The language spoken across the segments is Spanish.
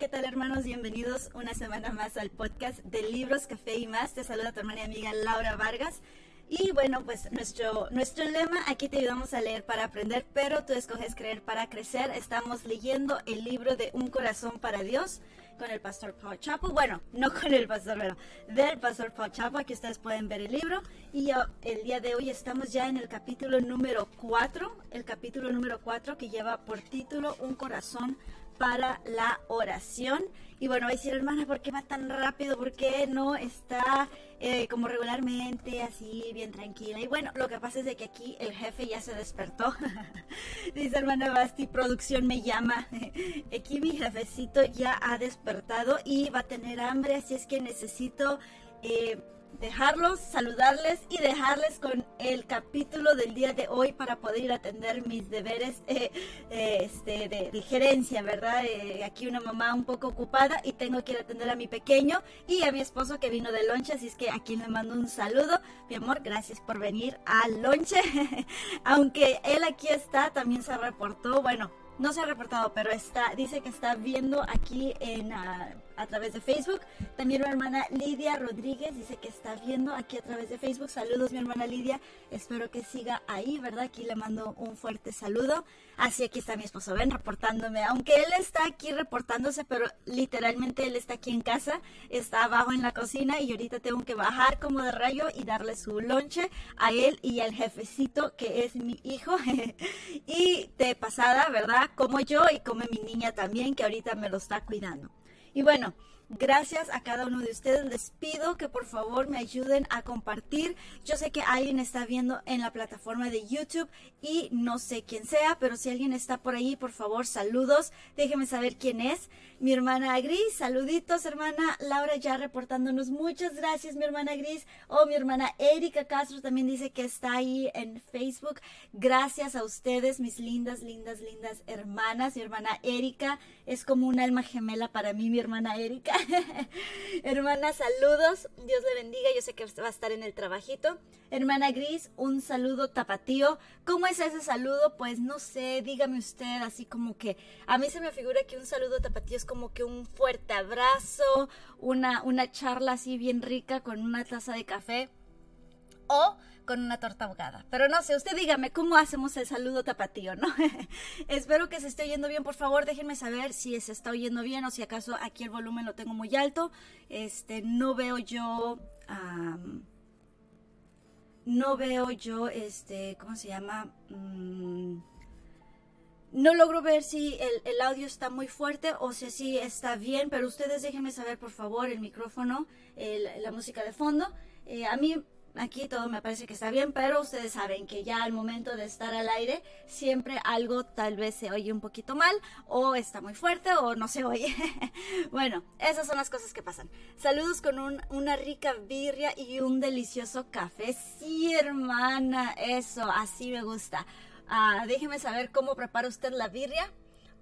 ¿qué tal hermanos? Bienvenidos una semana más al podcast de Libros, Café y más. Te saluda tu hermana y amiga Laura Vargas. Y bueno, pues nuestro, nuestro lema, aquí te ayudamos a leer para aprender, pero tú escoges creer para crecer. Estamos leyendo el libro de Un corazón para Dios con el pastor Paul Chapo. Bueno, no con el pastor, pero del pastor Paul Chapo. Aquí ustedes pueden ver el libro. Y el día de hoy estamos ya en el capítulo número 4, el capítulo número 4 que lleva por título Un corazón para la oración. Y bueno, va a decir, hermana, ¿por qué va tan rápido? ¿Por qué no está eh, como regularmente, así, bien tranquila? Y bueno, lo que pasa es de que aquí el jefe ya se despertó. Dice hermana Basti, producción me llama. aquí mi jefecito ya ha despertado y va a tener hambre, así es que necesito... Eh, dejarlos, saludarles y dejarles con el capítulo del día de hoy para poder ir a atender mis deberes eh, eh, este, de, gerencia, ¿verdad? Eh, aquí una mamá un poco ocupada y tengo que ir a atender a mi pequeño y a mi esposo que vino de lonche, así es que aquí le mando un saludo. Mi amor, gracias por venir al lonche. Aunque él aquí está, también se reportó, bueno, no se ha reportado, pero está, dice que está viendo aquí en... Ah, a través de Facebook. También mi hermana Lidia Rodríguez dice que está viendo aquí a través de Facebook. Saludos mi hermana Lidia, espero que siga ahí, ¿verdad? Aquí le mando un fuerte saludo. Así aquí está mi esposo Ben reportándome, aunque él está aquí reportándose, pero literalmente él está aquí en casa, está abajo en la cocina y ahorita tengo que bajar como de rayo y darle su lonche a él y al jefecito que es mi hijo. y de pasada, ¿verdad? Como yo y como mi niña también, que ahorita me lo está cuidando. Y bueno, Gracias a cada uno de ustedes. Les pido que por favor me ayuden a compartir. Yo sé que alguien está viendo en la plataforma de YouTube y no sé quién sea, pero si alguien está por ahí, por favor, saludos. Déjenme saber quién es. Mi hermana Gris, saluditos, hermana Laura ya reportándonos. Muchas gracias, mi hermana Gris. O oh, mi hermana Erika Castro también dice que está ahí en Facebook. Gracias a ustedes, mis lindas, lindas, lindas hermanas. Mi hermana Erika es como un alma gemela para mí, mi hermana Erika. Hermana, saludos. Dios le bendiga. Yo sé que va a estar en el trabajito. Hermana Gris, un saludo tapatío. ¿Cómo es ese saludo? Pues no sé, dígame usted, así como que a mí se me figura que un saludo tapatío es como que un fuerte abrazo, una, una charla así bien rica con una taza de café. O con una torta ahogada. Pero no sé, usted dígame cómo hacemos el saludo tapatío, ¿no? Espero que se esté oyendo bien, por favor, déjenme saber si se está oyendo bien o si acaso aquí el volumen lo tengo muy alto. Este, no veo yo... no veo yo, este, ¿cómo se llama? Mm, no logro ver si el, audio está muy fuerte o si está bien, pero ustedes déjenme saber, por favor, el micrófono, la música de fondo. Eh, a mí Aquí todo me parece que está bien, pero ustedes saben que ya al momento de estar al aire siempre algo tal vez se oye un poquito mal o está muy fuerte o no se oye. bueno, esas son las cosas que pasan. Saludos con una rica birria y un delicioso café. Sí, hermana, eso, así me gusta. Ah, déjeme saber cómo prepara usted la birria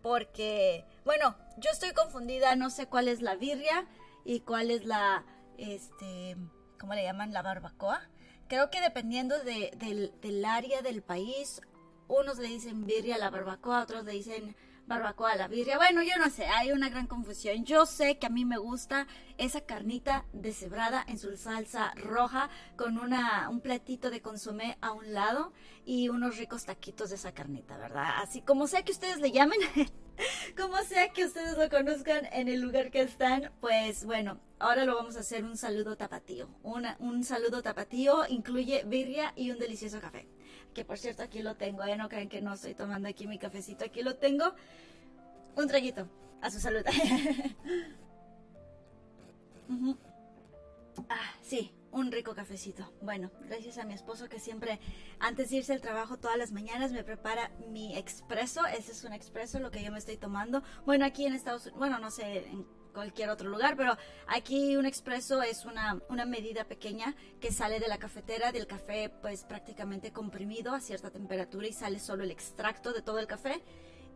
porque, bueno, yo estoy confundida, no sé cuál es la birria y cuál es la, este ¿cómo le llaman? La barbacoa. Creo que dependiendo del, del, área del país, unos le dicen birria a la barbacoa, otros le dicen barbacoa la birria. Bueno, yo no sé, hay una gran confusión. Yo sé que a mí me gusta esa carnita deshebrada en su salsa roja con una, un platito de consomé a un lado y unos ricos taquitos de esa carnita, ¿verdad? Así como sea que ustedes le llamen, como sea que ustedes lo conozcan en el lugar que están, pues bueno, ahora lo vamos a hacer un saludo tapatío. un saludo tapatío incluye birria y un delicioso café. Que por cierto aquí lo tengo, ¿eh? No creen que no estoy tomando aquí mi cafecito, aquí lo tengo. Un traguito, a su salud. Ah, sí, un rico cafecito. Bueno, gracias a mi esposo que siempre, antes de irse al trabajo todas las mañanas, me prepara mi expreso. Ese es un expreso, lo que yo me estoy tomando. Bueno, aquí en Estados Unidos, bueno, no sé cualquier otro lugar, pero aquí un expreso es una, una medida pequeña que sale de la cafetera, del café pues prácticamente comprimido a cierta temperatura y sale solo el extracto de todo el café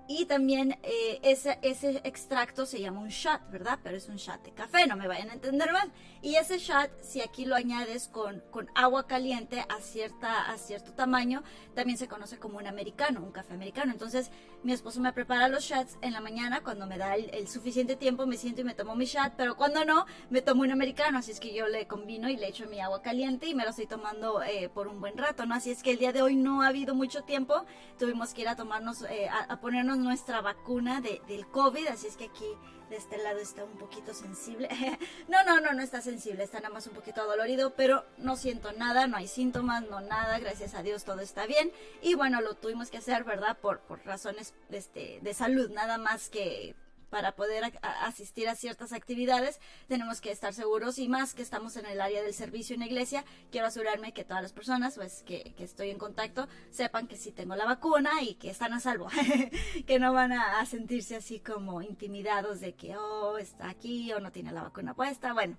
y también eh, ese, ese extracto se llama un shot, ¿verdad? Pero es un shot de café, no me vayan a entender mal. Y ese shot, si aquí lo añades con, con agua caliente a, cierta, a cierto tamaño, también se conoce como un americano, un café americano. Entonces, mi esposo me prepara los shots en la mañana, cuando me da el, suficiente tiempo, me siento y me tomo mi shot, pero cuando no, me tomo un americano. Así es que yo le combino y le echo mi agua caliente y me lo estoy tomando eh, por un buen rato, ¿no? Así es que el día de hoy no ha habido mucho tiempo, tuvimos que ir a tomarnos, eh, a ponernos nuestra vacuna de, del COVID, así es que aquí de este lado está un poquito sensible. no, no, no, no está sensible, está nada más un poquito adolorido, pero no siento nada, no hay síntomas, no nada, gracias a Dios todo está bien. Y bueno, lo tuvimos que hacer, ¿verdad? Por, por razones este, de salud, nada más que para poder asistir a ciertas actividades, tenemos que estar seguros y más que estamos en el área del servicio en la iglesia, quiero asegurarme que todas las personas pues, que, estoy en contacto sepan que sí tengo la vacuna y que están a salvo, que no van a, sentirse así como intimidados de que, oh, está aquí o no tiene la vacuna puesta. Bueno,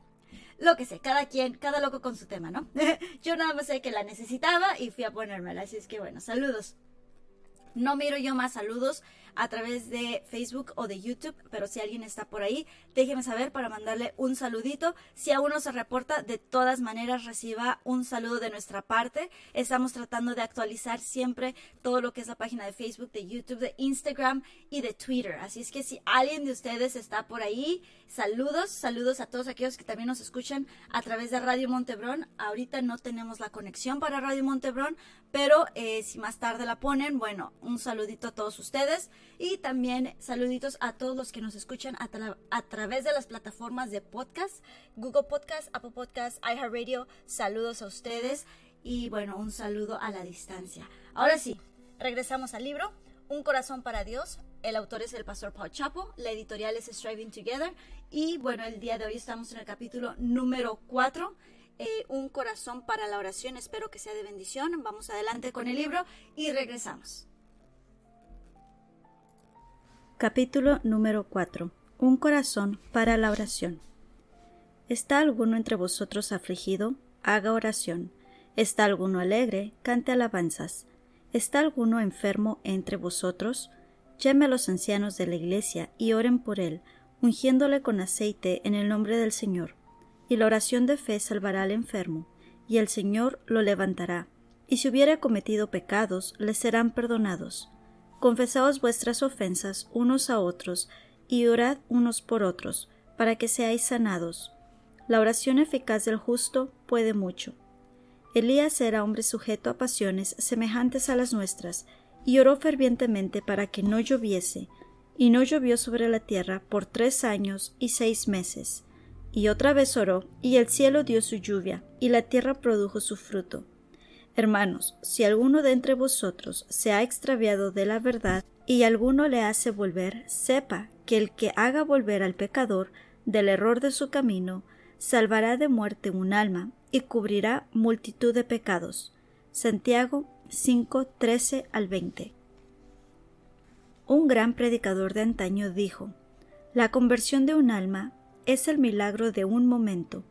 lo que sé, cada quien, cada loco con su tema, ¿no? yo nada más sé que la necesitaba y fui a ponérmela, así es que bueno, saludos. No miro yo más saludos a través de Facebook o de YouTube, pero si alguien está por ahí, déjeme saber para mandarle un saludito. Si aún no se reporta, de todas maneras reciba un saludo de nuestra parte. Estamos tratando de actualizar siempre todo lo que es la página de Facebook, de YouTube, de Instagram y de Twitter. Así es que si alguien de ustedes está por ahí, saludos, saludos a todos aquellos que también nos escuchan a través de Radio Montebrón. Ahorita no tenemos la conexión para Radio Montebrón, pero eh, si más tarde la ponen, bueno, un saludito a todos ustedes. Y también saluditos a todos los que nos escuchan a, a través de las plataformas de podcast, Google Podcast, Apple Podcast, iHeartRadio. Saludos a ustedes y bueno, un saludo a la distancia. Ahora sí, regresamos al libro. Un corazón para Dios. El autor es el pastor Paul Chapo, la editorial es Striving Together y bueno, el día de hoy estamos en el capítulo número 4. Eh, un corazón para la oración, espero que sea de bendición. Vamos adelante con el libro y regresamos. Capítulo número 4. Un corazón para la oración. ¿Está alguno entre vosotros afligido? Haga oración. ¿Está alguno alegre? Cante alabanzas. ¿Está alguno enfermo entre vosotros? Llame a los ancianos de la iglesia y oren por él, ungiéndole con aceite en el nombre del Señor. Y la oración de fe salvará al enfermo, y el Señor lo levantará. Y si hubiera cometido pecados, le serán perdonados confesaos vuestras ofensas unos a otros, y orad unos por otros, para que seáis sanados. La oración eficaz del justo puede mucho. Elías era hombre sujeto a pasiones semejantes a las nuestras, y oró fervientemente para que no lloviese, y no llovió sobre la tierra por tres años y seis meses. Y otra vez oró, y el cielo dio su lluvia, y la tierra produjo su fruto. Hermanos, si alguno de entre vosotros se ha extraviado de la verdad y alguno le hace volver, sepa que el que haga volver al pecador del error de su camino, salvará de muerte un alma y cubrirá multitud de pecados. Santiago 5, 13 al 20. Un gran predicador de antaño dijo, La conversión de un alma es el milagro de un momento,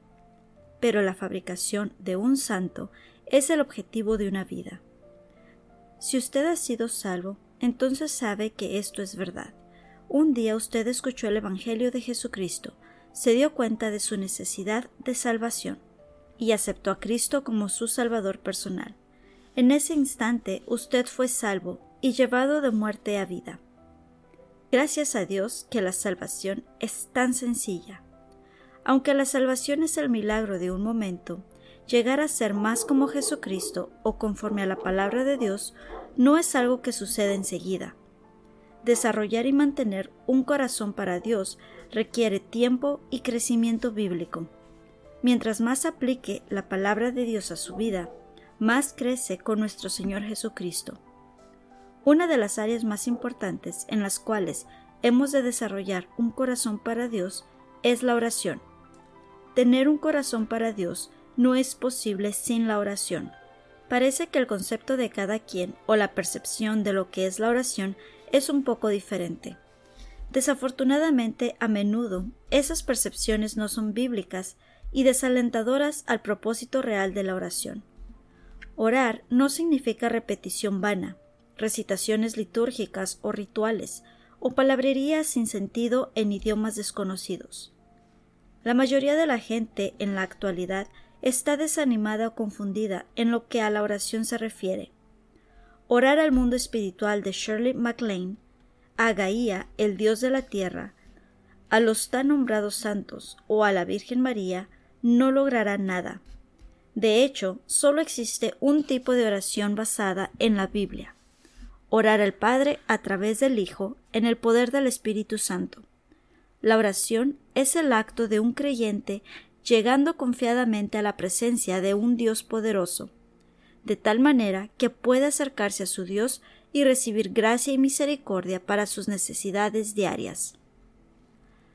pero la fabricación de un santo es el objetivo de una vida. Si usted ha sido salvo, entonces sabe que esto es verdad. Un día usted escuchó el Evangelio de Jesucristo, se dio cuenta de su necesidad de salvación y aceptó a Cristo como su Salvador personal. En ese instante usted fue salvo y llevado de muerte a vida. Gracias a Dios que la salvación es tan sencilla. Aunque la salvación es el milagro de un momento, llegar a ser más como Jesucristo o conforme a la palabra de Dios no es algo que sucede enseguida. Desarrollar y mantener un corazón para Dios requiere tiempo y crecimiento bíblico. Mientras más aplique la palabra de Dios a su vida, más crece con nuestro Señor Jesucristo. Una de las áreas más importantes en las cuales hemos de desarrollar un corazón para Dios es la oración. Tener un corazón para Dios no es posible sin la oración. Parece que el concepto de cada quien o la percepción de lo que es la oración es un poco diferente. Desafortunadamente, a menudo, esas percepciones no son bíblicas y desalentadoras al propósito real de la oración. Orar no significa repetición vana, recitaciones litúrgicas o rituales, o palabrerías sin sentido en idiomas desconocidos. La mayoría de la gente en la actualidad está desanimada o confundida en lo que a la oración se refiere. Orar al mundo espiritual de Shirley MacLaine, a Gaía, el dios de la tierra, a los tan nombrados santos o a la Virgen María, no logrará nada. De hecho, solo existe un tipo de oración basada en la Biblia orar al Padre a través del Hijo en el poder del Espíritu Santo. La oración es el acto de un creyente llegando confiadamente a la presencia de un Dios poderoso, de tal manera que pueda acercarse a su Dios y recibir gracia y misericordia para sus necesidades diarias.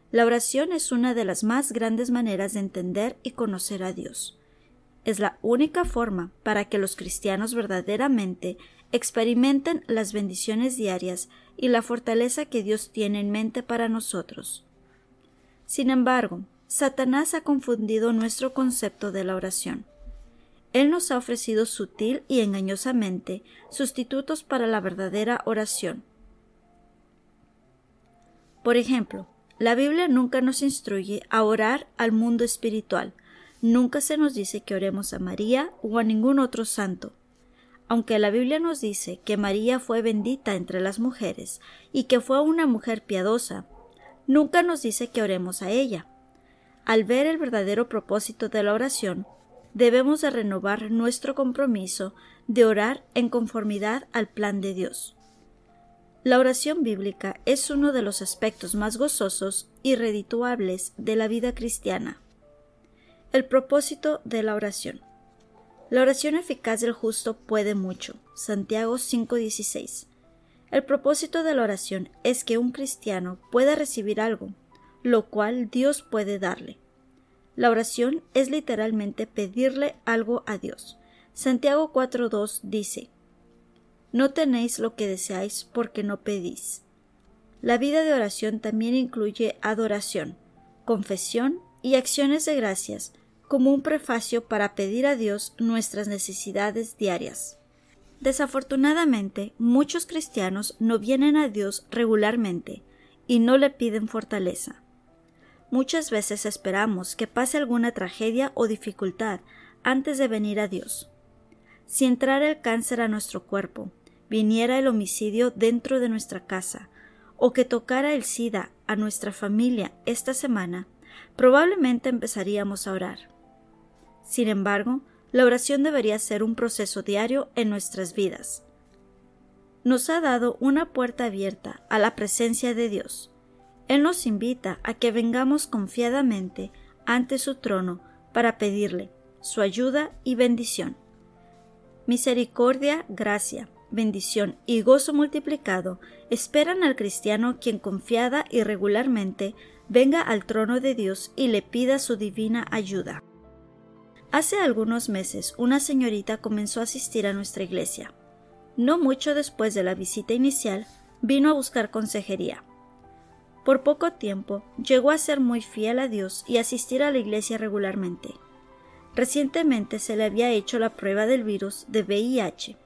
La oración es una de las más grandes maneras de entender y conocer a Dios. Es la única forma para que los cristianos verdaderamente experimenten las bendiciones diarias y la fortaleza que Dios tiene en mente para nosotros. Sin embargo, Satanás ha confundido nuestro concepto de la oración. Él nos ha ofrecido sutil y engañosamente sustitutos para la verdadera oración. Por ejemplo, la Biblia nunca nos instruye a orar al mundo espiritual, nunca se nos dice que oremos a María o a ningún otro santo. Aunque la Biblia nos dice que María fue bendita entre las mujeres y que fue una mujer piadosa, nunca nos dice que oremos a ella. Al ver el verdadero propósito de la oración, debemos de renovar nuestro compromiso de orar en conformidad al plan de Dios. La oración bíblica es uno de los aspectos más gozosos y redituables de la vida cristiana. El propósito de la oración. La oración eficaz del justo puede mucho. Santiago 5:16. El propósito de la oración es que un cristiano pueda recibir algo, lo cual Dios puede darle. La oración es literalmente pedirle algo a Dios. Santiago 4:2 dice, No tenéis lo que deseáis porque no pedís. La vida de oración también incluye adoración, confesión y acciones de gracias, como un prefacio para pedir a Dios nuestras necesidades diarias. Desafortunadamente, muchos cristianos no vienen a Dios regularmente y no le piden fortaleza. Muchas veces esperamos que pase alguna tragedia o dificultad antes de venir a Dios. Si entrara el cáncer a nuestro cuerpo, viniera el homicidio dentro de nuestra casa, o que tocara el SIDA a nuestra familia esta semana, probablemente empezaríamos a orar. Sin embargo, la oración debería ser un proceso diario en nuestras vidas. Nos ha dado una puerta abierta a la presencia de Dios. Él nos invita a que vengamos confiadamente ante su trono para pedirle su ayuda y bendición. Misericordia, gracia, bendición y gozo multiplicado esperan al cristiano quien confiada y regularmente venga al trono de Dios y le pida su divina ayuda. Hace algunos meses una señorita comenzó a asistir a nuestra iglesia. No mucho después de la visita inicial, vino a buscar consejería. Por poco tiempo llegó a ser muy fiel a Dios y asistir a la iglesia regularmente. Recientemente se le había hecho la prueba del virus de VIH.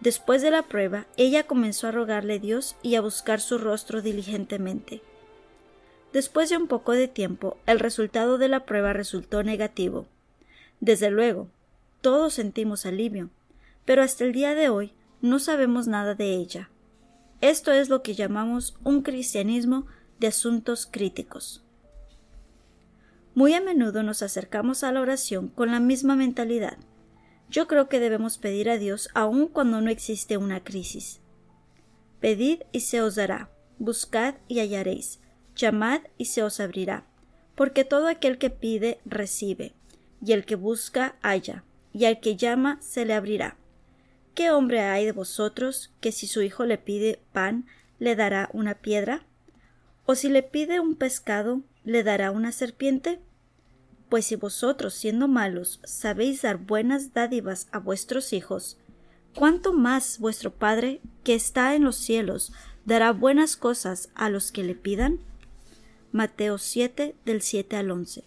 Después de la prueba, ella comenzó a rogarle a Dios y a buscar su rostro diligentemente. Después de un poco de tiempo, el resultado de la prueba resultó negativo desde luego, todos sentimos alivio, pero hasta el día de hoy no sabemos nada de ella. Esto es lo que llamamos un cristianismo de asuntos críticos. Muy a menudo nos acercamos a la oración con la misma mentalidad. Yo creo que debemos pedir a Dios aun cuando no existe una crisis. Pedid y se os dará, buscad y hallaréis, llamad y se os abrirá, porque todo aquel que pide recibe, y el que busca halla, y al que llama se le abrirá. ¿Qué hombre hay de vosotros que si su hijo le pide pan le dará una piedra? ¿O si le pide un pescado le dará una serpiente? Pues si vosotros, siendo malos, sabéis dar buenas dádivas a vuestros hijos, ¿cuánto más vuestro Padre, que está en los cielos, dará buenas cosas a los que le pidan? Mateo 7 del 7 al 11.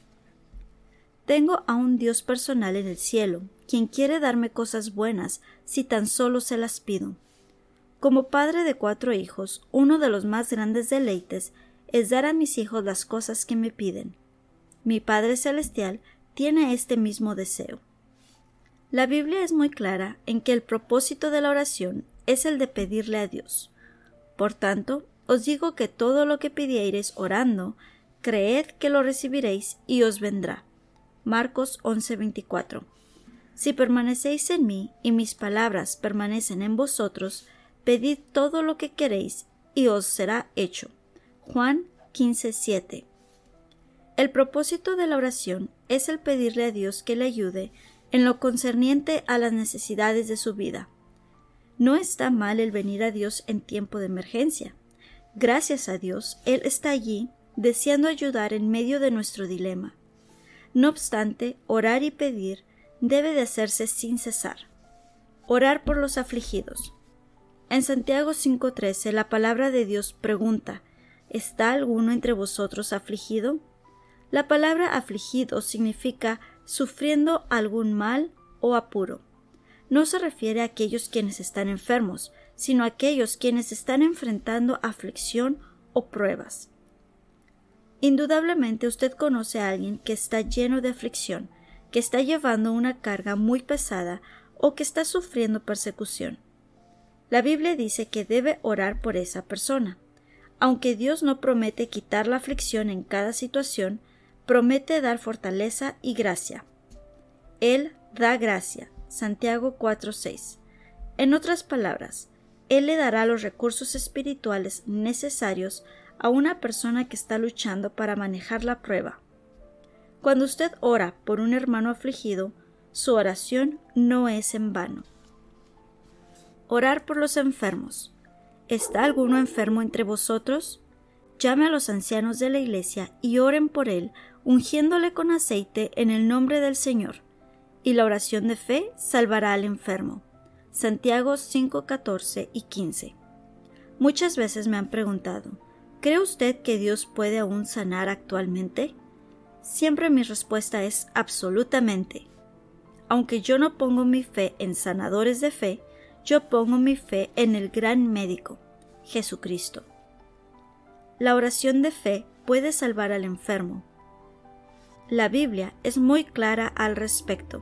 Tengo a un Dios personal en el cielo, quien quiere darme cosas buenas si tan solo se las pido. Como padre de cuatro hijos, uno de los más grandes deleites es dar a mis hijos las cosas que me piden. Mi Padre Celestial tiene este mismo deseo. La Biblia es muy clara en que el propósito de la oración es el de pedirle a Dios. Por tanto, os digo que todo lo que pidiereis orando, creed que lo recibiréis y os vendrá. Marcos 11:24. Si permanecéis en mí y mis palabras permanecen en vosotros, pedid todo lo que queréis y os será hecho. Juan 15:7. El propósito de la oración es el pedirle a Dios que le ayude en lo concerniente a las necesidades de su vida. No está mal el venir a Dios en tiempo de emergencia. Gracias a Dios, Él está allí deseando ayudar en medio de nuestro dilema. No obstante, orar y pedir debe de hacerse sin cesar. Orar por los afligidos. En Santiago 5:13 la palabra de Dios pregunta ¿Está alguno entre vosotros afligido? La palabra afligido significa sufriendo algún mal o apuro. No se refiere a aquellos quienes están enfermos, sino aquellos quienes están enfrentando aflicción o pruebas. Indudablemente usted conoce a alguien que está lleno de aflicción, que está llevando una carga muy pesada o que está sufriendo persecución. La Biblia dice que debe orar por esa persona. Aunque Dios no promete quitar la aflicción en cada situación, promete dar fortaleza y gracia. Él da gracia. Santiago 4:6. En otras palabras, Él le dará los recursos espirituales necesarios a una persona que está luchando para manejar la prueba. Cuando usted ora por un hermano afligido, su oración no es en vano. Orar por los enfermos. ¿Está alguno enfermo entre vosotros? Llame a los ancianos de la iglesia y oren por él, ungiéndole con aceite en el nombre del Señor. Y la oración de fe salvará al enfermo. Santiago 5, 14 y 15. Muchas veces me han preguntado, ¿cree usted que Dios puede aún sanar actualmente? Siempre mi respuesta es absolutamente. Aunque yo no pongo mi fe en sanadores de fe, yo pongo mi fe en el gran médico, Jesucristo. La oración de fe puede salvar al enfermo. La Biblia es muy clara al respecto.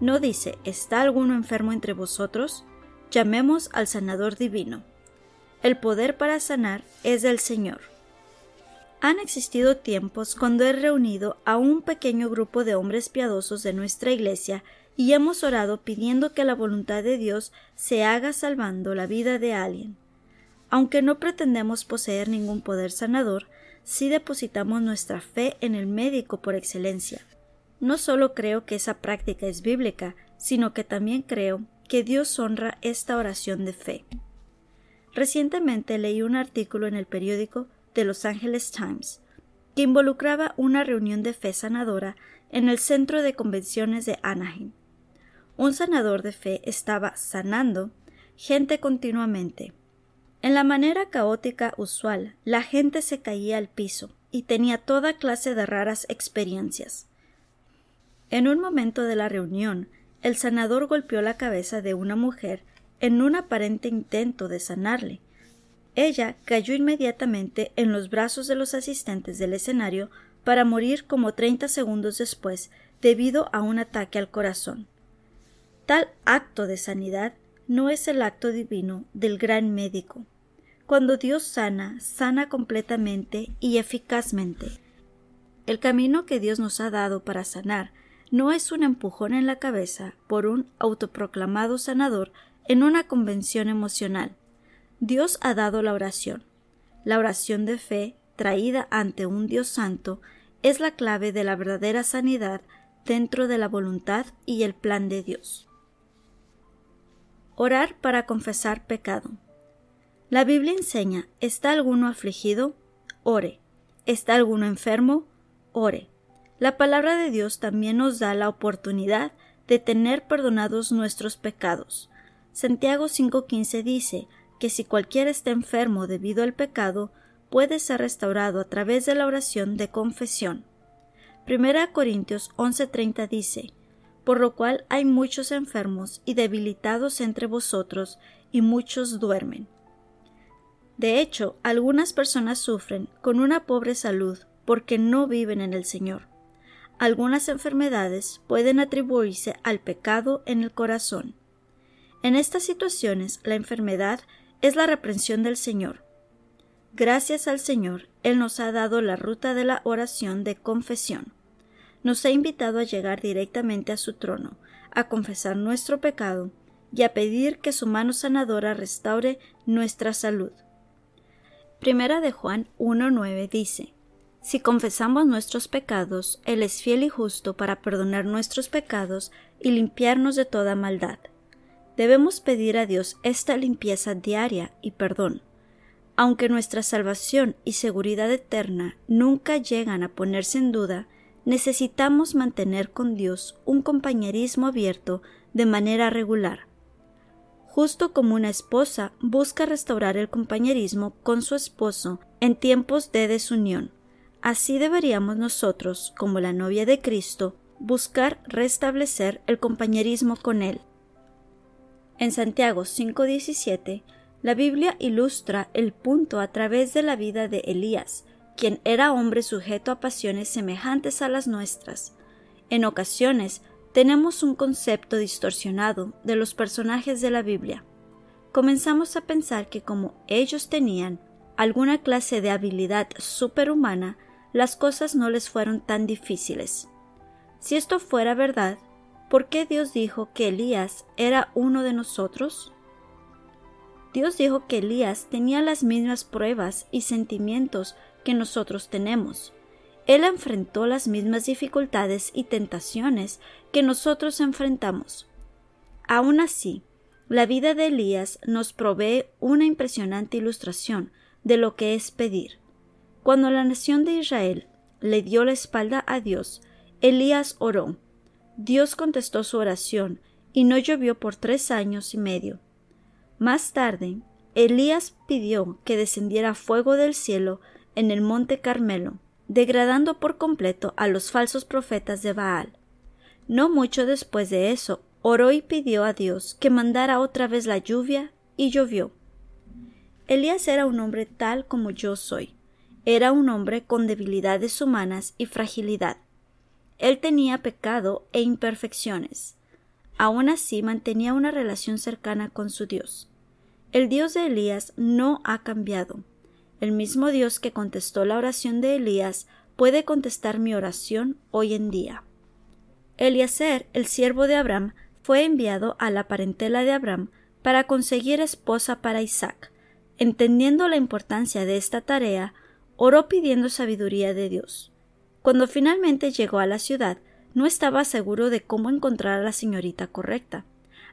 No dice, ¿está alguno enfermo entre vosotros? Llamemos al sanador divino. El poder para sanar es del Señor. Han existido tiempos cuando he reunido a un pequeño grupo de hombres piadosos de nuestra iglesia y hemos orado pidiendo que la voluntad de Dios se haga salvando la vida de alguien. Aunque no pretendemos poseer ningún poder sanador, sí depositamos nuestra fe en el médico por excelencia. No solo creo que esa práctica es bíblica, sino que también creo que Dios honra esta oración de fe. Recientemente leí un artículo en el periódico de Los Angeles Times, que involucraba una reunión de fe sanadora en el centro de convenciones de Anaheim. Un sanador de fe estaba sanando gente continuamente. En la manera caótica usual, la gente se caía al piso y tenía toda clase de raras experiencias. En un momento de la reunión, el sanador golpeó la cabeza de una mujer en un aparente intento de sanarle, ella cayó inmediatamente en los brazos de los asistentes del escenario para morir como treinta segundos después debido a un ataque al corazón. Tal acto de sanidad no es el acto divino del gran médico. Cuando Dios sana, sana completamente y eficazmente. El camino que Dios nos ha dado para sanar no es un empujón en la cabeza por un autoproclamado sanador en una convención emocional, Dios ha dado la oración. La oración de fe, traída ante un Dios santo, es la clave de la verdadera sanidad dentro de la voluntad y el plan de Dios. Orar para confesar pecado. La Biblia enseña, ¿está alguno afligido? Ore. ¿Está alguno enfermo? Ore. La palabra de Dios también nos da la oportunidad de tener perdonados nuestros pecados. Santiago 5.15 dice, que si cualquiera está enfermo debido al pecado, puede ser restaurado a través de la oración de confesión. Primera Corintios 11:30 dice, Por lo cual hay muchos enfermos y debilitados entre vosotros, y muchos duermen. De hecho, algunas personas sufren con una pobre salud porque no viven en el Señor. Algunas enfermedades pueden atribuirse al pecado en el corazón. En estas situaciones, la enfermedad es la reprensión del Señor. Gracias al Señor, Él nos ha dado la ruta de la oración de confesión. Nos ha invitado a llegar directamente a su trono, a confesar nuestro pecado y a pedir que su mano sanadora restaure nuestra salud. Primera de Juan 1.9 dice, Si confesamos nuestros pecados, Él es fiel y justo para perdonar nuestros pecados y limpiarnos de toda maldad. Debemos pedir a Dios esta limpieza diaria y perdón. Aunque nuestra salvación y seguridad eterna nunca llegan a ponerse en duda, necesitamos mantener con Dios un compañerismo abierto de manera regular. Justo como una esposa busca restaurar el compañerismo con su esposo en tiempos de desunión, así deberíamos nosotros, como la novia de Cristo, buscar restablecer el compañerismo con Él. En Santiago 5:17, la Biblia ilustra el punto a través de la vida de Elías, quien era hombre sujeto a pasiones semejantes a las nuestras. En ocasiones tenemos un concepto distorsionado de los personajes de la Biblia. Comenzamos a pensar que como ellos tenían alguna clase de habilidad superhumana, las cosas no les fueron tan difíciles. Si esto fuera verdad, ¿por qué Dios dijo que Elías era uno de nosotros? Dios dijo que Elías tenía las mismas pruebas y sentimientos que nosotros tenemos. Él enfrentó las mismas dificultades y tentaciones que nosotros enfrentamos. Aún así, la vida de Elías nos provee una impresionante ilustración de lo que es pedir. Cuando la nación de Israel le dio la espalda a Dios, Elías oró, Dios contestó su oración y no llovió por tres años y medio. Más tarde, Elías pidió que descendiera fuego del cielo en el monte Carmelo, degradando por completo a los falsos profetas de Baal. No mucho después de eso, oró y pidió a Dios que mandara otra vez la lluvia, y llovió. Elías era un hombre tal como yo soy. Era un hombre con debilidades humanas y fragilidad. Él tenía pecado e imperfecciones. Aun así mantenía una relación cercana con su Dios. El Dios de Elías no ha cambiado. El mismo Dios que contestó la oración de Elías puede contestar mi oración hoy en día. Eliezer, el siervo de Abraham, fue enviado a la parentela de Abraham para conseguir esposa para Isaac. Entendiendo la importancia de esta tarea, oró pidiendo sabiduría de Dios. Cuando finalmente llegó a la ciudad, no estaba seguro de cómo encontrar a la señorita correcta.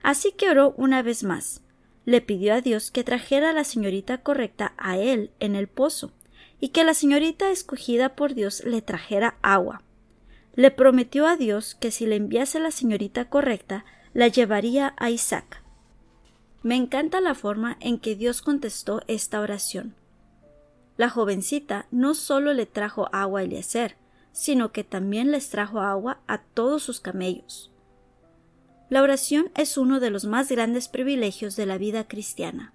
Así que oró una vez más. Le pidió a Dios que trajera a la señorita correcta a él en el pozo, y que la señorita escogida por Dios le trajera agua. Le prometió a Dios que si le enviase la señorita correcta, la llevaría a Isaac. Me encanta la forma en que Dios contestó esta oración. La jovencita no solo le trajo agua a Eliezer, sino que también les trajo agua a todos sus camellos. La oración es uno de los más grandes privilegios de la vida cristiana.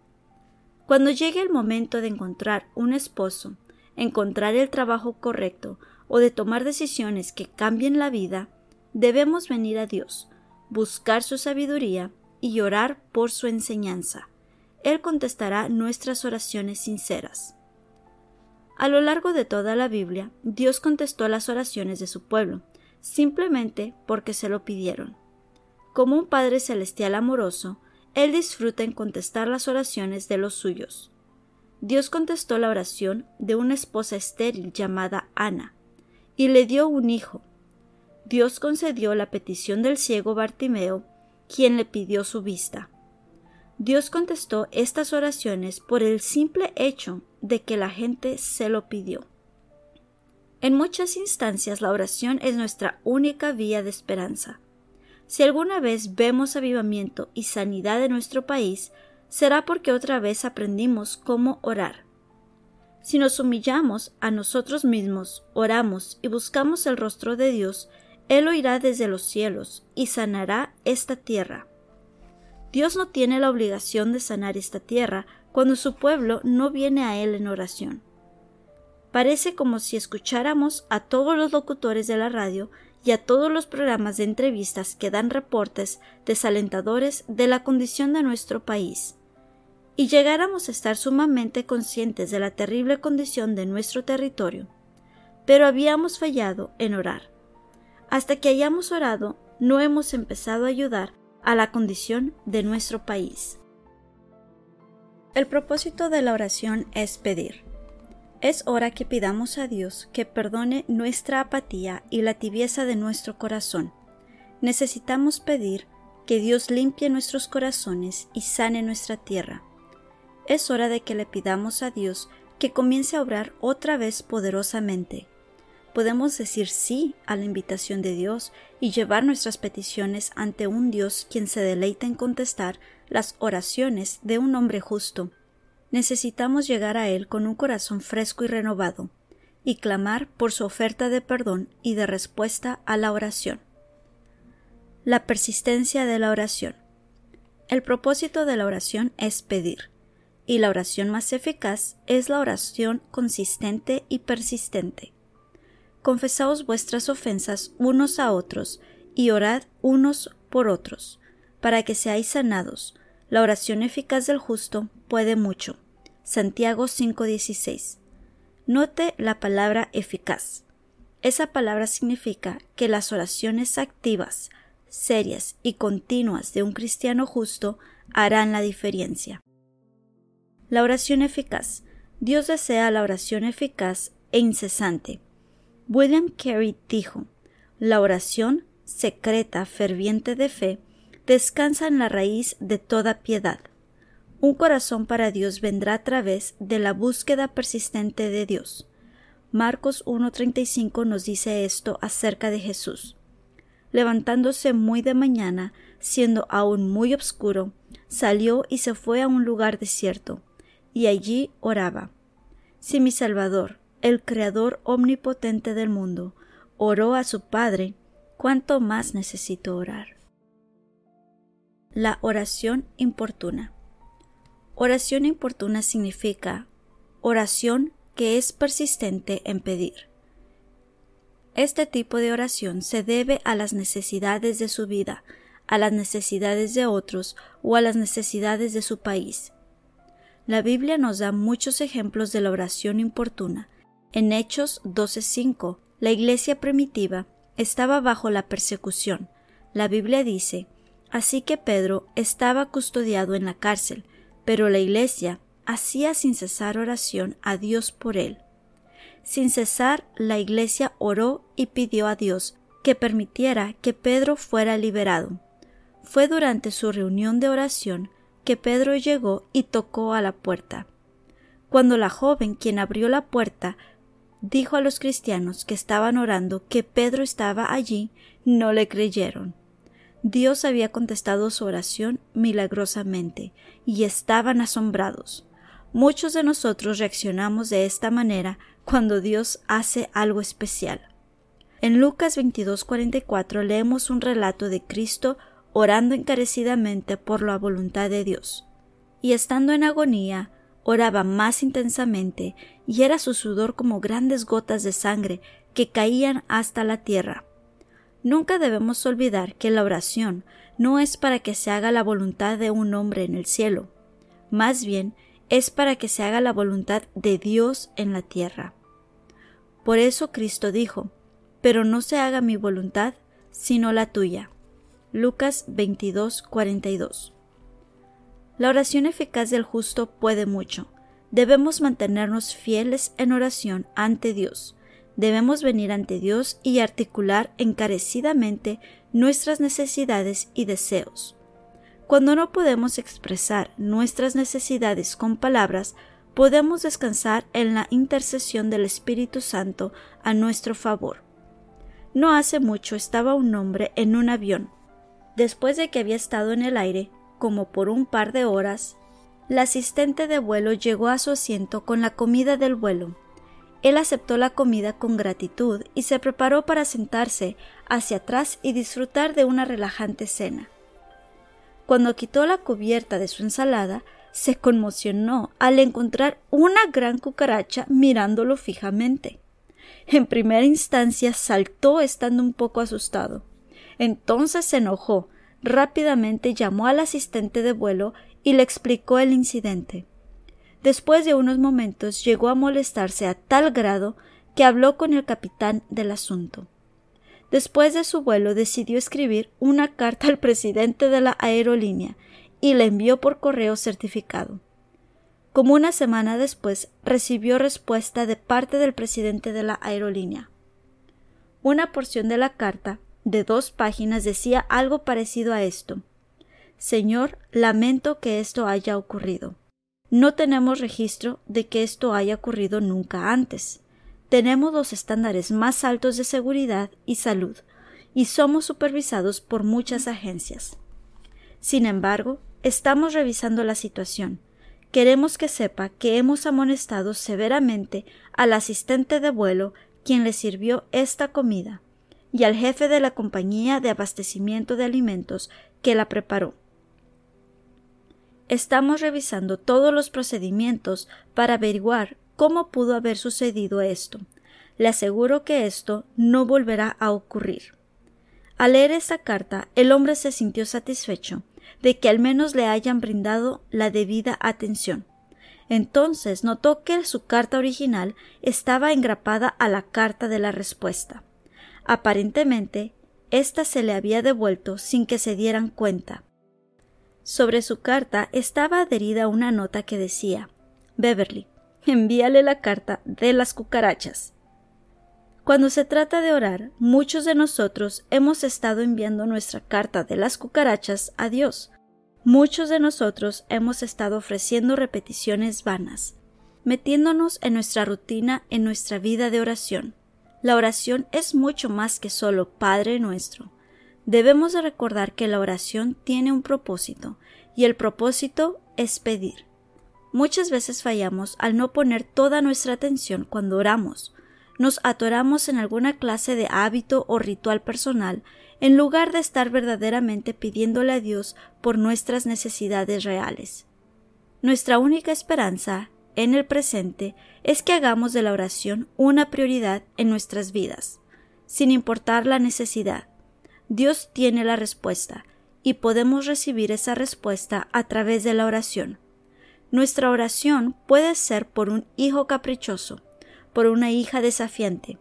Cuando llegue el momento de encontrar un esposo, encontrar el trabajo correcto o de tomar decisiones que cambien la vida, debemos venir a Dios, buscar su sabiduría y orar por su enseñanza. Él contestará nuestras oraciones sinceras. A lo largo de toda la Biblia, Dios contestó las oraciones de su pueblo, simplemente porque se lo pidieron. Como un Padre Celestial amoroso, Él disfruta en contestar las oraciones de los suyos. Dios contestó la oración de una esposa estéril llamada Ana, y le dio un hijo. Dios concedió la petición del ciego Bartimeo, quien le pidió su vista. Dios contestó estas oraciones por el simple hecho de que la gente se lo pidió. En muchas instancias la oración es nuestra única vía de esperanza. Si alguna vez vemos avivamiento y sanidad en nuestro país, será porque otra vez aprendimos cómo orar. Si nos humillamos a nosotros mismos, oramos y buscamos el rostro de Dios, Él oirá desde los cielos y sanará esta tierra. Dios no tiene la obligación de sanar esta tierra cuando su pueblo no viene a Él en oración. Parece como si escucháramos a todos los locutores de la radio y a todos los programas de entrevistas que dan reportes desalentadores de la condición de nuestro país, y llegáramos a estar sumamente conscientes de la terrible condición de nuestro territorio, pero habíamos fallado en orar. Hasta que hayamos orado, no hemos empezado a ayudar a la condición de nuestro país. El propósito de la oración es pedir. Es hora que pidamos a Dios que perdone nuestra apatía y la tibieza de nuestro corazón. Necesitamos pedir que Dios limpie nuestros corazones y sane nuestra tierra. Es hora de que le pidamos a Dios que comience a obrar otra vez poderosamente. Podemos decir sí a la invitación de Dios y llevar nuestras peticiones ante un Dios quien se deleita en contestar las oraciones de un hombre justo necesitamos llegar a Él con un corazón fresco y renovado, y clamar por su oferta de perdón y de respuesta a la oración. La persistencia de la oración. El propósito de la oración es pedir, y la oración más eficaz es la oración consistente y persistente. Confesaos vuestras ofensas unos a otros, y orad unos por otros, para que seáis sanados. La oración eficaz del justo puede mucho. Santiago 5:16. Note la palabra eficaz. Esa palabra significa que las oraciones activas, serias y continuas de un cristiano justo harán la diferencia. La oración eficaz. Dios desea la oración eficaz e incesante. William Carey dijo, la oración secreta ferviente de fe descansa en la raíz de toda piedad. Un corazón para Dios vendrá a través de la búsqueda persistente de Dios. Marcos 1.35 nos dice esto acerca de Jesús. Levantándose muy de mañana, siendo aún muy oscuro, salió y se fue a un lugar desierto, y allí oraba. Si mi Salvador, el Creador omnipotente del mundo, oró a su Padre, ¿cuánto más necesito orar? La oración importuna. Oración importuna significa oración que es persistente en pedir. Este tipo de oración se debe a las necesidades de su vida, a las necesidades de otros o a las necesidades de su país. La Biblia nos da muchos ejemplos de la oración importuna. En Hechos 12:5, la iglesia primitiva estaba bajo la persecución. La Biblia dice, Así que Pedro estaba custodiado en la cárcel, pero la Iglesia hacía sin cesar oración a Dios por él. Sin cesar, la Iglesia oró y pidió a Dios que permitiera que Pedro fuera liberado. Fue durante su reunión de oración que Pedro llegó y tocó a la puerta. Cuando la joven quien abrió la puerta dijo a los cristianos que estaban orando que Pedro estaba allí, no le creyeron. Dios había contestado su oración milagrosamente y estaban asombrados. Muchos de nosotros reaccionamos de esta manera cuando Dios hace algo especial. En Lucas 22:44 leemos un relato de Cristo orando encarecidamente por la voluntad de Dios. Y estando en agonía, oraba más intensamente, y era su sudor como grandes gotas de sangre que caían hasta la tierra. Nunca debemos olvidar que la oración no es para que se haga la voluntad de un hombre en el cielo, más bien es para que se haga la voluntad de Dios en la tierra. Por eso Cristo dijo, pero no se haga mi voluntad, sino la tuya. Lucas 22, 42. La oración eficaz del justo puede mucho. Debemos mantenernos fieles en oración ante Dios, debemos venir ante Dios y articular encarecidamente nuestras necesidades y deseos. Cuando no podemos expresar nuestras necesidades con palabras, podemos descansar en la intercesión del Espíritu Santo a nuestro favor. No hace mucho estaba un hombre en un avión. Después de que había estado en el aire, como por un par de horas, la asistente de vuelo llegó a su asiento con la comida del vuelo él aceptó la comida con gratitud y se preparó para sentarse hacia atrás y disfrutar de una relajante cena. cuando quitó la cubierta de su ensalada, se conmocionó al encontrar una gran cucaracha mirándolo fijamente. En primera instancia saltó estando un poco asustado. Entonces se enojó, rápidamente llamó al asistente de vuelo y le explicó el incidente. Después de unos momentos llegó a molestarse a tal grado que habló con el capitán del asunto. Después de su vuelo decidió escribir una carta al presidente de la aerolínea y la envió por correo certificado. Como una semana después recibió respuesta de parte del presidente de la aerolínea. Una porción de la carta, de dos páginas, decía algo parecido a esto. Señor, lamento que esto haya ocurrido. No tenemos registro de que esto haya ocurrido nunca antes. Tenemos los estándares más altos de seguridad y salud, y somos supervisados por muchas agencias. Sin embargo, estamos revisando la situación. Queremos que sepa que hemos amonestado severamente al asistente de vuelo quien le sirvió esta comida y al jefe de la compañía de abastecimiento de alimentos que la preparó. Estamos revisando todos los procedimientos para averiguar cómo pudo haber sucedido esto. Le aseguro que esto no volverá a ocurrir. Al leer esta carta, el hombre se sintió satisfecho de que al menos le hayan brindado la debida atención. Entonces notó que su carta original estaba engrapada a la carta de la respuesta. Aparentemente, ésta se le había devuelto sin que se dieran cuenta. Sobre su carta estaba adherida una nota que decía Beverly, envíale la carta de las cucarachas. Cuando se trata de orar, muchos de nosotros hemos estado enviando nuestra carta de las cucarachas a Dios. Muchos de nosotros hemos estado ofreciendo repeticiones vanas, metiéndonos en nuestra rutina en nuestra vida de oración. La oración es mucho más que solo Padre nuestro. Debemos de recordar que la oración tiene un propósito, y el propósito es pedir. Muchas veces fallamos al no poner toda nuestra atención cuando oramos. Nos atoramos en alguna clase de hábito o ritual personal en lugar de estar verdaderamente pidiéndole a Dios por nuestras necesidades reales. Nuestra única esperanza en el presente es que hagamos de la oración una prioridad en nuestras vidas, sin importar la necesidad. Dios tiene la respuesta y podemos recibir esa respuesta a través de la oración. Nuestra oración puede ser por un hijo caprichoso, por una hija desafiante,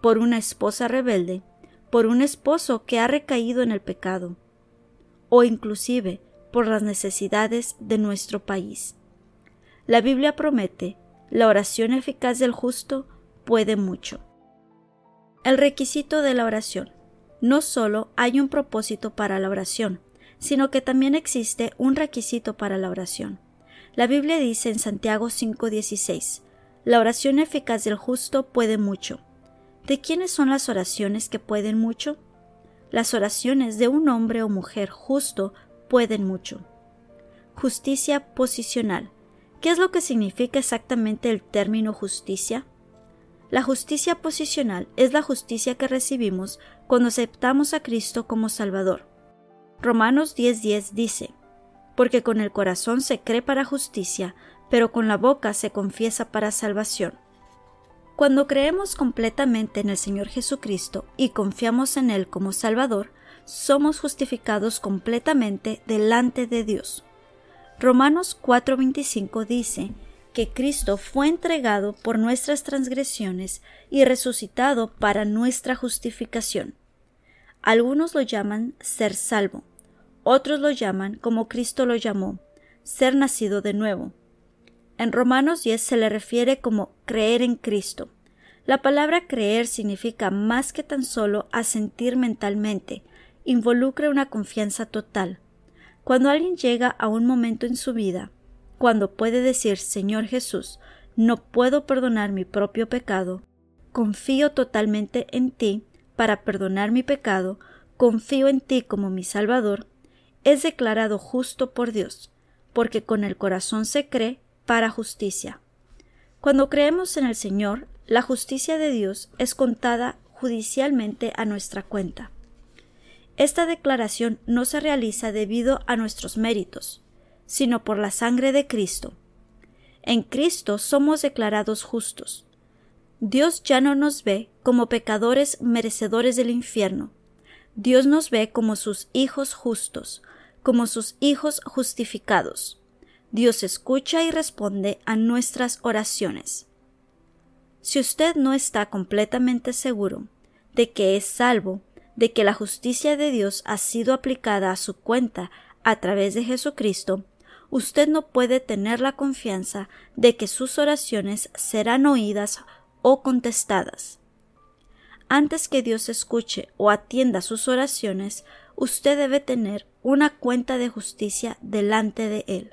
por una esposa rebelde, por un esposo que ha recaído en el pecado, o inclusive por las necesidades de nuestro país. La Biblia promete, la oración eficaz del justo puede mucho. El requisito de la oración. No solo hay un propósito para la oración, sino que también existe un requisito para la oración. La Biblia dice en Santiago 5:16, la oración eficaz del justo puede mucho. ¿De quiénes son las oraciones que pueden mucho? Las oraciones de un hombre o mujer justo pueden mucho. Justicia posicional. ¿Qué es lo que significa exactamente el término justicia? La justicia posicional es la justicia que recibimos cuando aceptamos a Cristo como Salvador. Romanos 10:10 dice, porque con el corazón se cree para justicia, pero con la boca se confiesa para salvación. Cuando creemos completamente en el Señor Jesucristo y confiamos en Él como Salvador, somos justificados completamente delante de Dios. Romanos 4:25 dice que Cristo fue entregado por nuestras transgresiones y resucitado para nuestra justificación. Algunos lo llaman ser salvo, otros lo llaman, como Cristo lo llamó, ser nacido de nuevo. En Romanos 10 se le refiere como creer en Cristo. La palabra creer significa más que tan solo asentir mentalmente, involucra una confianza total. Cuando alguien llega a un momento en su vida, cuando puede decir Señor Jesús, no puedo perdonar mi propio pecado, confío totalmente en ti para perdonar mi pecado, confío en ti como mi Salvador, es declarado justo por Dios, porque con el corazón se cree para justicia. Cuando creemos en el Señor, la justicia de Dios es contada judicialmente a nuestra cuenta. Esta declaración no se realiza debido a nuestros méritos, sino por la sangre de Cristo. En Cristo somos declarados justos. Dios ya no nos ve como pecadores merecedores del infierno. Dios nos ve como sus hijos justos, como sus hijos justificados. Dios escucha y responde a nuestras oraciones. Si usted no está completamente seguro de que es salvo, de que la justicia de Dios ha sido aplicada a su cuenta a través de Jesucristo, usted no puede tener la confianza de que sus oraciones serán oídas o contestadas. Antes que Dios escuche o atienda sus oraciones, usted debe tener una cuenta de justicia delante de Él.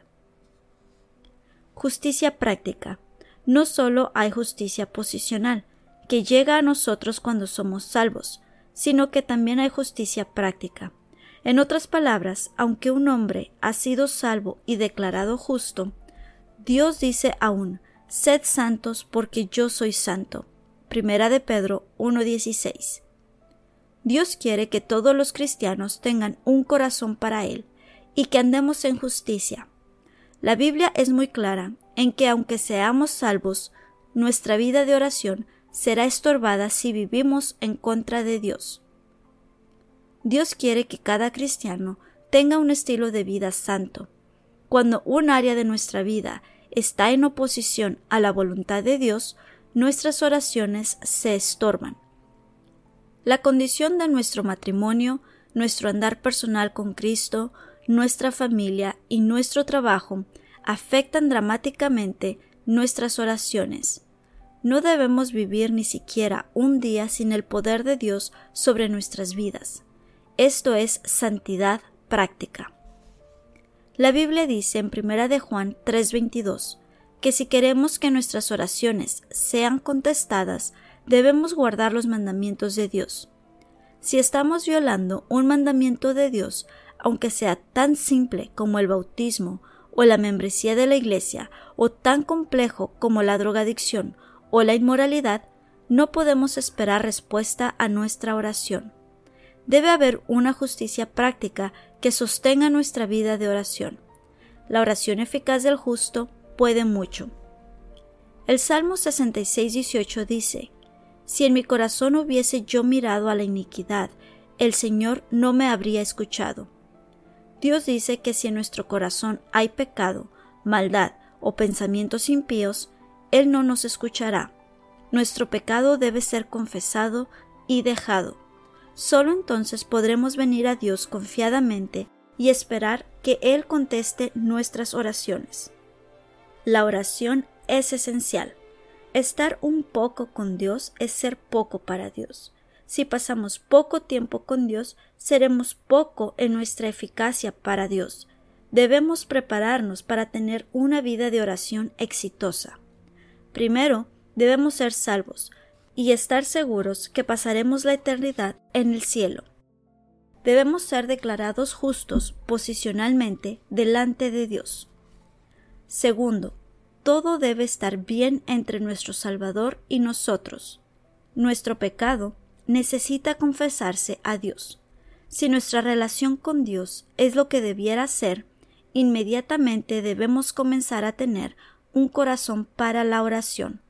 Justicia práctica. No solo hay justicia posicional, que llega a nosotros cuando somos salvos, sino que también hay justicia práctica. En otras palabras, aunque un hombre ha sido salvo y declarado justo, Dios dice aún, sed santos porque yo soy santo. Primera de Pedro 1.16. Dios quiere que todos los cristianos tengan un corazón para Él y que andemos en justicia. La Biblia es muy clara en que aunque seamos salvos, nuestra vida de oración será estorbada si vivimos en contra de Dios. Dios quiere que cada cristiano tenga un estilo de vida santo. Cuando un área de nuestra vida está en oposición a la voluntad de Dios, nuestras oraciones se estorban. La condición de nuestro matrimonio, nuestro andar personal con Cristo, nuestra familia y nuestro trabajo afectan dramáticamente nuestras oraciones. No debemos vivir ni siquiera un día sin el poder de Dios sobre nuestras vidas. Esto es santidad práctica. La Biblia dice en 1 de Juan 3:22 que si queremos que nuestras oraciones sean contestadas, debemos guardar los mandamientos de Dios. Si estamos violando un mandamiento de Dios, aunque sea tan simple como el bautismo o la membresía de la iglesia, o tan complejo como la drogadicción o la inmoralidad, no podemos esperar respuesta a nuestra oración. Debe haber una justicia práctica que sostenga nuestra vida de oración. La oración eficaz del justo puede mucho. El Salmo 66, dice, Si en mi corazón hubiese yo mirado a la iniquidad, el Señor no me habría escuchado. Dios dice que si en nuestro corazón hay pecado, maldad o pensamientos impíos, él no nos escuchará. Nuestro pecado debe ser confesado y dejado. Solo entonces podremos venir a Dios confiadamente y esperar que Él conteste nuestras oraciones. La oración es esencial. Estar un poco con Dios es ser poco para Dios. Si pasamos poco tiempo con Dios, seremos poco en nuestra eficacia para Dios. Debemos prepararnos para tener una vida de oración exitosa. Primero, debemos ser salvos y estar seguros que pasaremos la eternidad en el cielo. Debemos ser declarados justos posicionalmente delante de Dios. Segundo, todo debe estar bien entre nuestro Salvador y nosotros. Nuestro pecado necesita confesarse a Dios. Si nuestra relación con Dios es lo que debiera ser, inmediatamente debemos comenzar a tener un corazón para la oración.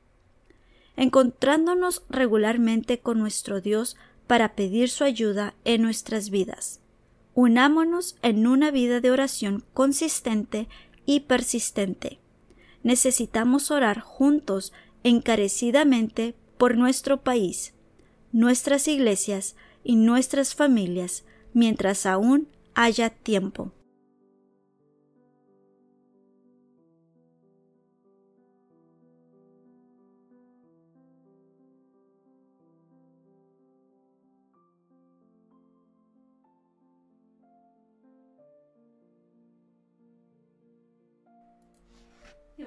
Encontrándonos regularmente con nuestro Dios para pedir su ayuda en nuestras vidas. Unámonos en una vida de oración consistente y persistente. Necesitamos orar juntos encarecidamente por nuestro país, nuestras iglesias y nuestras familias mientras aún haya tiempo.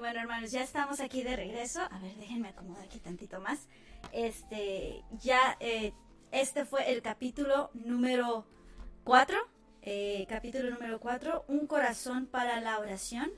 Bueno, hermanos, ya estamos aquí de regreso. A ver, déjenme acomodar aquí tantito más. Este, ya, eh, este fue el capítulo número 4. Eh, capítulo número 4, Un corazón para la oración.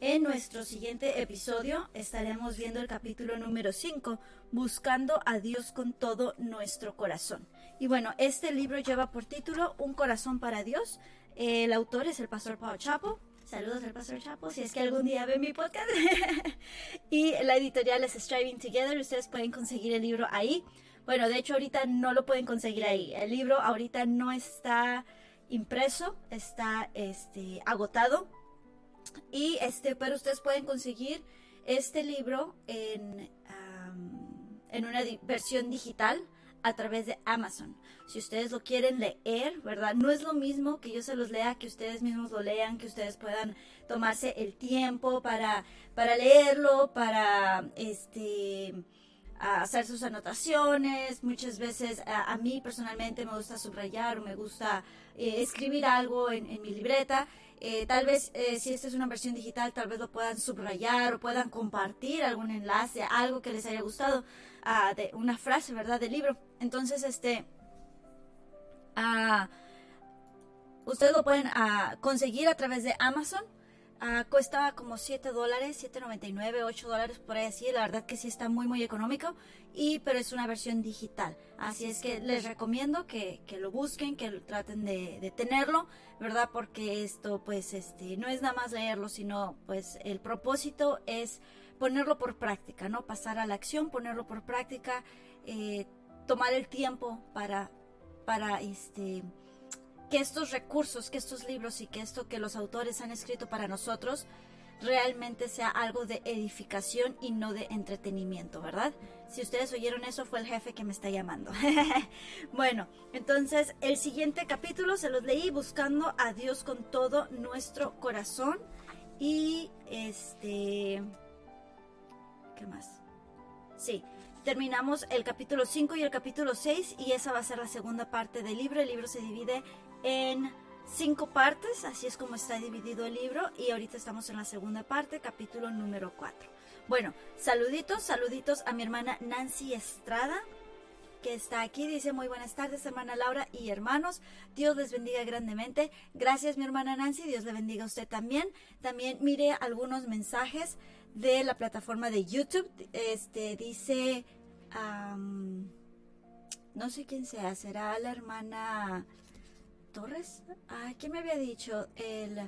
En nuestro siguiente episodio estaremos viendo el capítulo número 5, Buscando a Dios con todo nuestro corazón. Y bueno, este libro lleva por título Un corazón para Dios. El autor es el pastor Pau Chapo. Saludos al pastor Chapo, si es que algún día ve mi podcast. y la editorial es Striving Together. Ustedes pueden conseguir el libro ahí. Bueno, de hecho ahorita no lo pueden conseguir ahí. El libro ahorita no está impreso, está este, agotado. Y este, pero ustedes pueden conseguir este libro en, en una versión digital a través de Amazon. Si ustedes lo quieren leer, ¿verdad? No es lo mismo que yo se los lea, que ustedes mismos lo lean, que ustedes puedan tomarse el tiempo para, para leerlo, para este hacer sus anotaciones. Muchas veces a, mí personalmente me gusta subrayar o me gusta eh, escribir algo en, mi libreta. Eh, tal vez eh, si esta es una versión digital, tal vez lo puedan subrayar o puedan compartir algún enlace, algo que les haya gustado de una frase, ¿verdad? Del libro. Entonces, este, ustedes lo pueden conseguir a través de Amazon. Cuesta como 7 dólares, 7.99, 8 dólares por ahí así. La verdad que sí está muy, muy económico. Y, pero es una versión digital. Así es que les recomiendo que, que lo busquen, que traten de, de, tenerlo, ¿verdad? Porque esto, pues, este, no es nada más leerlo, sino, pues, el propósito es ponerlo por práctica, ¿no? Pasar a la acción, ponerlo por práctica, eh, tomar el tiempo para, para este, que estos recursos, que estos libros y que esto que los autores han escrito para nosotros realmente sea algo de edificación y no de entretenimiento, ¿verdad? Si ustedes oyeron eso, fue el jefe que me está llamando. bueno, entonces el siguiente capítulo se los leí buscando a Dios con todo nuestro corazón y este ¿Qué más? Sí, terminamos el capítulo 5 y el capítulo 6 y esa va a ser la segunda parte del libro. El libro se divide en cinco partes, así es como está dividido el libro y ahorita estamos en la segunda parte, capítulo número 4. Bueno, saluditos, saluditos a mi hermana Nancy Estrada que está aquí. Dice muy buenas tardes, hermana Laura y hermanos. Dios les bendiga grandemente. Gracias, mi hermana Nancy. Dios le bendiga a usted también. También mire algunos mensajes de la plataforma de YouTube. Este dice, no sé quién sea, será la hermana Torres. Ay, ¿Quién me había dicho? El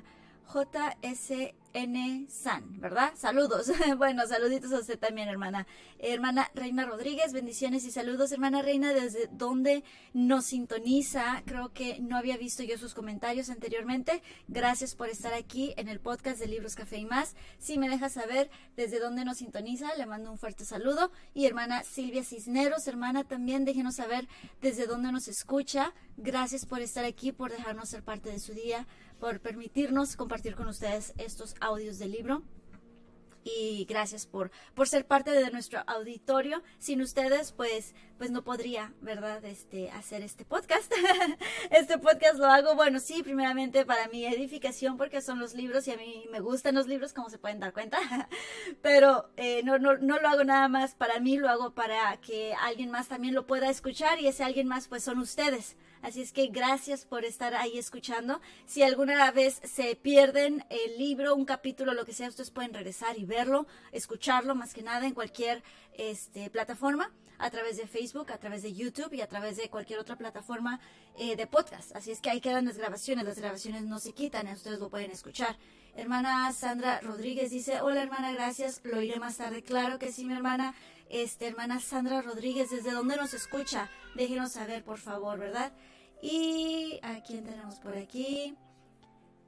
JS N. San, ¿verdad? Saludos. bueno, saluditos a usted también, hermana. Hermana Reina Rodríguez, bendiciones y saludos, hermana Reina, desde donde nos sintoniza. Creo que no había visto yo sus comentarios anteriormente. Gracias por estar aquí en el podcast de Libros Café y más. Si me deja saber desde dónde nos sintoniza, le mando un fuerte saludo. Y hermana Silvia Cisneros, hermana, también déjenos saber desde dónde nos escucha. Gracias por estar aquí, por dejarnos ser parte de su día, por permitirnos compartir con ustedes estos audios del libro y gracias por, por ser parte de nuestro auditorio. Sin ustedes, pues, pues no podría, ¿verdad? Este, hacer este podcast. este podcast lo hago, bueno, sí, primeramente para mi edificación, porque son los libros y a mí me gustan los libros, como se pueden dar cuenta. Pero eh, no, no, no lo hago nada más para mí, lo hago para que alguien más también lo pueda escuchar y ese alguien más, pues, son ustedes. Así es que gracias por estar ahí escuchando. Si alguna vez se pierden el libro, un capítulo, lo que sea, ustedes pueden regresar y verlo, escucharlo más que nada en cualquier este, plataforma, a través de Facebook, a través de YouTube y a través de cualquier otra plataforma eh, de podcast. Así es que ahí quedan las grabaciones, las grabaciones no se quitan, ustedes lo pueden escuchar. Hermana Sandra Rodríguez dice, hola hermana, gracias, lo iré más tarde. Claro que sí, mi hermana. Este, hermana Sandra Rodríguez, ¿desde dónde nos escucha? Déjenos saber, por favor, ¿verdad? Y a quién tenemos por aquí.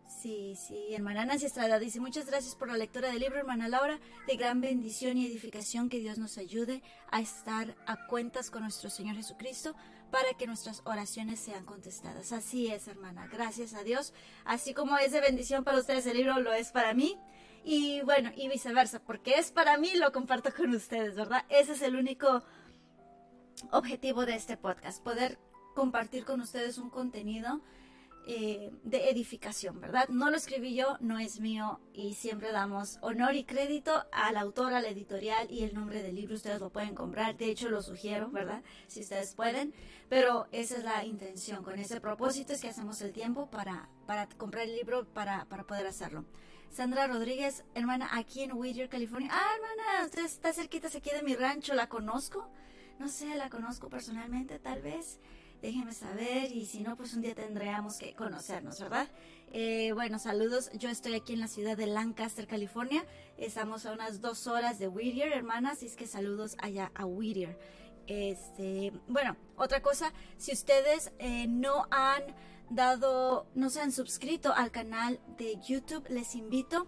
Sí, sí, hermana Nancy Estrada dice, muchas gracias por la lectura del libro, hermana Laura, de gran bendición y edificación, que Dios nos ayude a estar a cuentas con nuestro Señor Jesucristo para que nuestras oraciones sean contestadas. Así es, hermana, gracias a Dios. Así como es de bendición para ustedes el libro, lo es para mí. Y bueno, y viceversa, porque es para mí, lo comparto con ustedes, ¿verdad? Ese es el único objetivo de este podcast, poder compartir con ustedes un contenido eh, de edificación, ¿verdad? No lo escribí yo, no es mío y siempre damos honor y crédito al autor, al editorial y el nombre del libro. Ustedes lo pueden comprar, de hecho lo sugiero, ¿verdad? Si ustedes pueden, pero esa es la intención. Con ese propósito es que hacemos el tiempo para, para comprar el libro, para, para poder hacerlo. Sandra Rodríguez, hermana, aquí en Whittier, California. Ah, hermana, usted está cerquita aquí de mi rancho, ¿la conozco? No sé, la conozco personalmente, tal vez. Déjenme saber y si no, pues un día tendríamos que conocernos, ¿verdad? Eh, bueno, saludos. Yo estoy aquí en la ciudad de Lancaster, California. Estamos a unas dos horas de Whittier, hermanas, y es que saludos allá a Whittier. Este, bueno, otra cosa, si ustedes eh, no han dado, no se han suscrito al canal de YouTube, les invito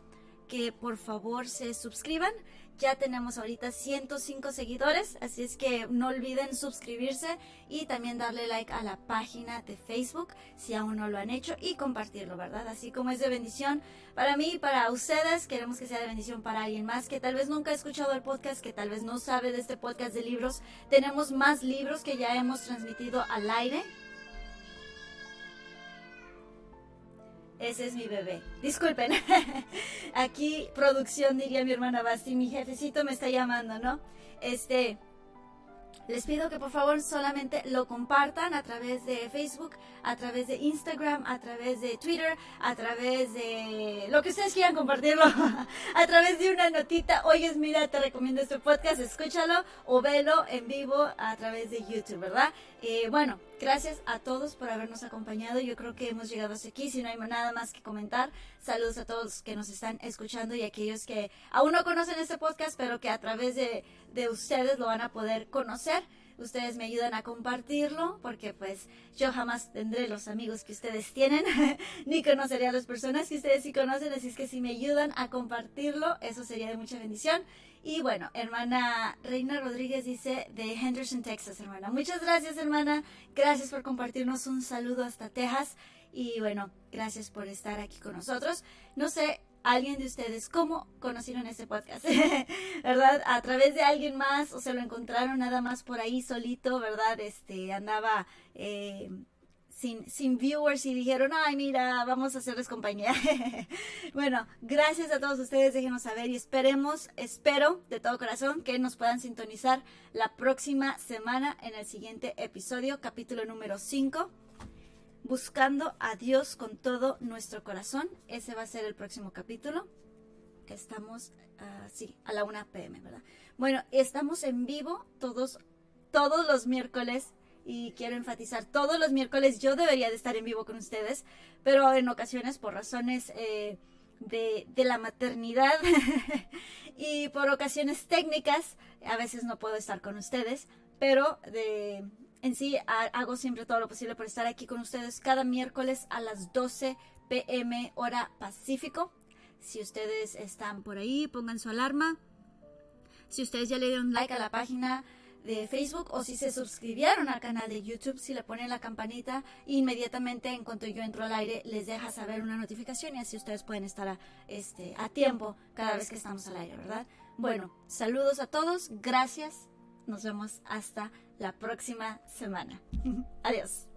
que por favor se suscriban. Ya tenemos ahorita 105 seguidores, así es que no olviden suscribirse y también darle like a la página de Facebook si aún no lo han hecho y compartirlo, ¿verdad? Así como es de bendición para mí y para ustedes, queremos que sea de bendición para alguien más que tal vez nunca ha escuchado el podcast, que tal vez no sabe de este podcast de libros. Tenemos más libros que ya hemos transmitido al aire Ese es mi bebé. Disculpen. Aquí producción diría mi hermana Basti, mi jefecito me está llamando, ¿no? Este, les pido que por favor solamente lo compartan a través de Facebook, a través de Instagram, a través de Twitter, a través de lo que ustedes quieran compartirlo, a través de una notita. Oye, mira, te recomiendo este podcast, escúchalo o velo en vivo a través de YouTube, ¿verdad? Eh, bueno, gracias a todos por habernos acompañado. Yo creo que hemos llegado hasta aquí. Si no hay nada más que comentar, saludos a todos que nos están escuchando y a aquellos que aún no conocen este podcast, pero que a través de de ustedes lo van a poder conocer. Ustedes me ayudan a compartirlo porque pues yo jamás tendré los amigos que ustedes tienen, ni conoceré a las personas que ustedes sí conocen, así es que si me ayudan a compartirlo, eso sería de mucha bendición. Y bueno, hermana Reina Rodríguez dice de Henderson, Texas, hermana. Muchas gracias, hermana. Gracias por compartirnos un saludo hasta Texas. Y bueno, gracias por estar aquí con nosotros. No sé, alguien de ustedes cómo conocieron este podcast, ¿verdad? A través de alguien más o se lo encontraron nada más por ahí solito, ¿verdad? Este andaba eh, sin, sin viewers y dijeron, ay, mira, vamos a hacerles compañía. bueno, gracias a todos ustedes, déjenos saber y esperemos, espero de todo corazón que nos puedan sintonizar la próxima semana en el siguiente episodio, capítulo número 5 buscando a Dios con todo nuestro corazón. Ese va a ser el próximo capítulo. Estamos, uh, sí, a la 1 pm, ¿verdad? Bueno, estamos en vivo todos, todos los miércoles y quiero enfatizar, todos los miércoles yo debería de estar en vivo con ustedes, pero en ocasiones por razones eh, de, de, la maternidad y por ocasiones técnicas, a veces no puedo estar con ustedes, pero de, en sí hago siempre todo lo posible por estar aquí con ustedes cada miércoles a las 12 pm hora Pacífico. Si ustedes están por ahí, pongan su alarma. Si ustedes ya le dieron like a la página de Facebook o si se suscribieron al canal de YouTube, si le ponen la campanita, inmediatamente en cuanto yo entro al aire les deja saber una notificación y así ustedes pueden estar a, este, a tiempo cada vez que estamos al aire, ¿verdad? Bueno, saludos a todos, gracias, nos vemos hasta la próxima semana. Adiós.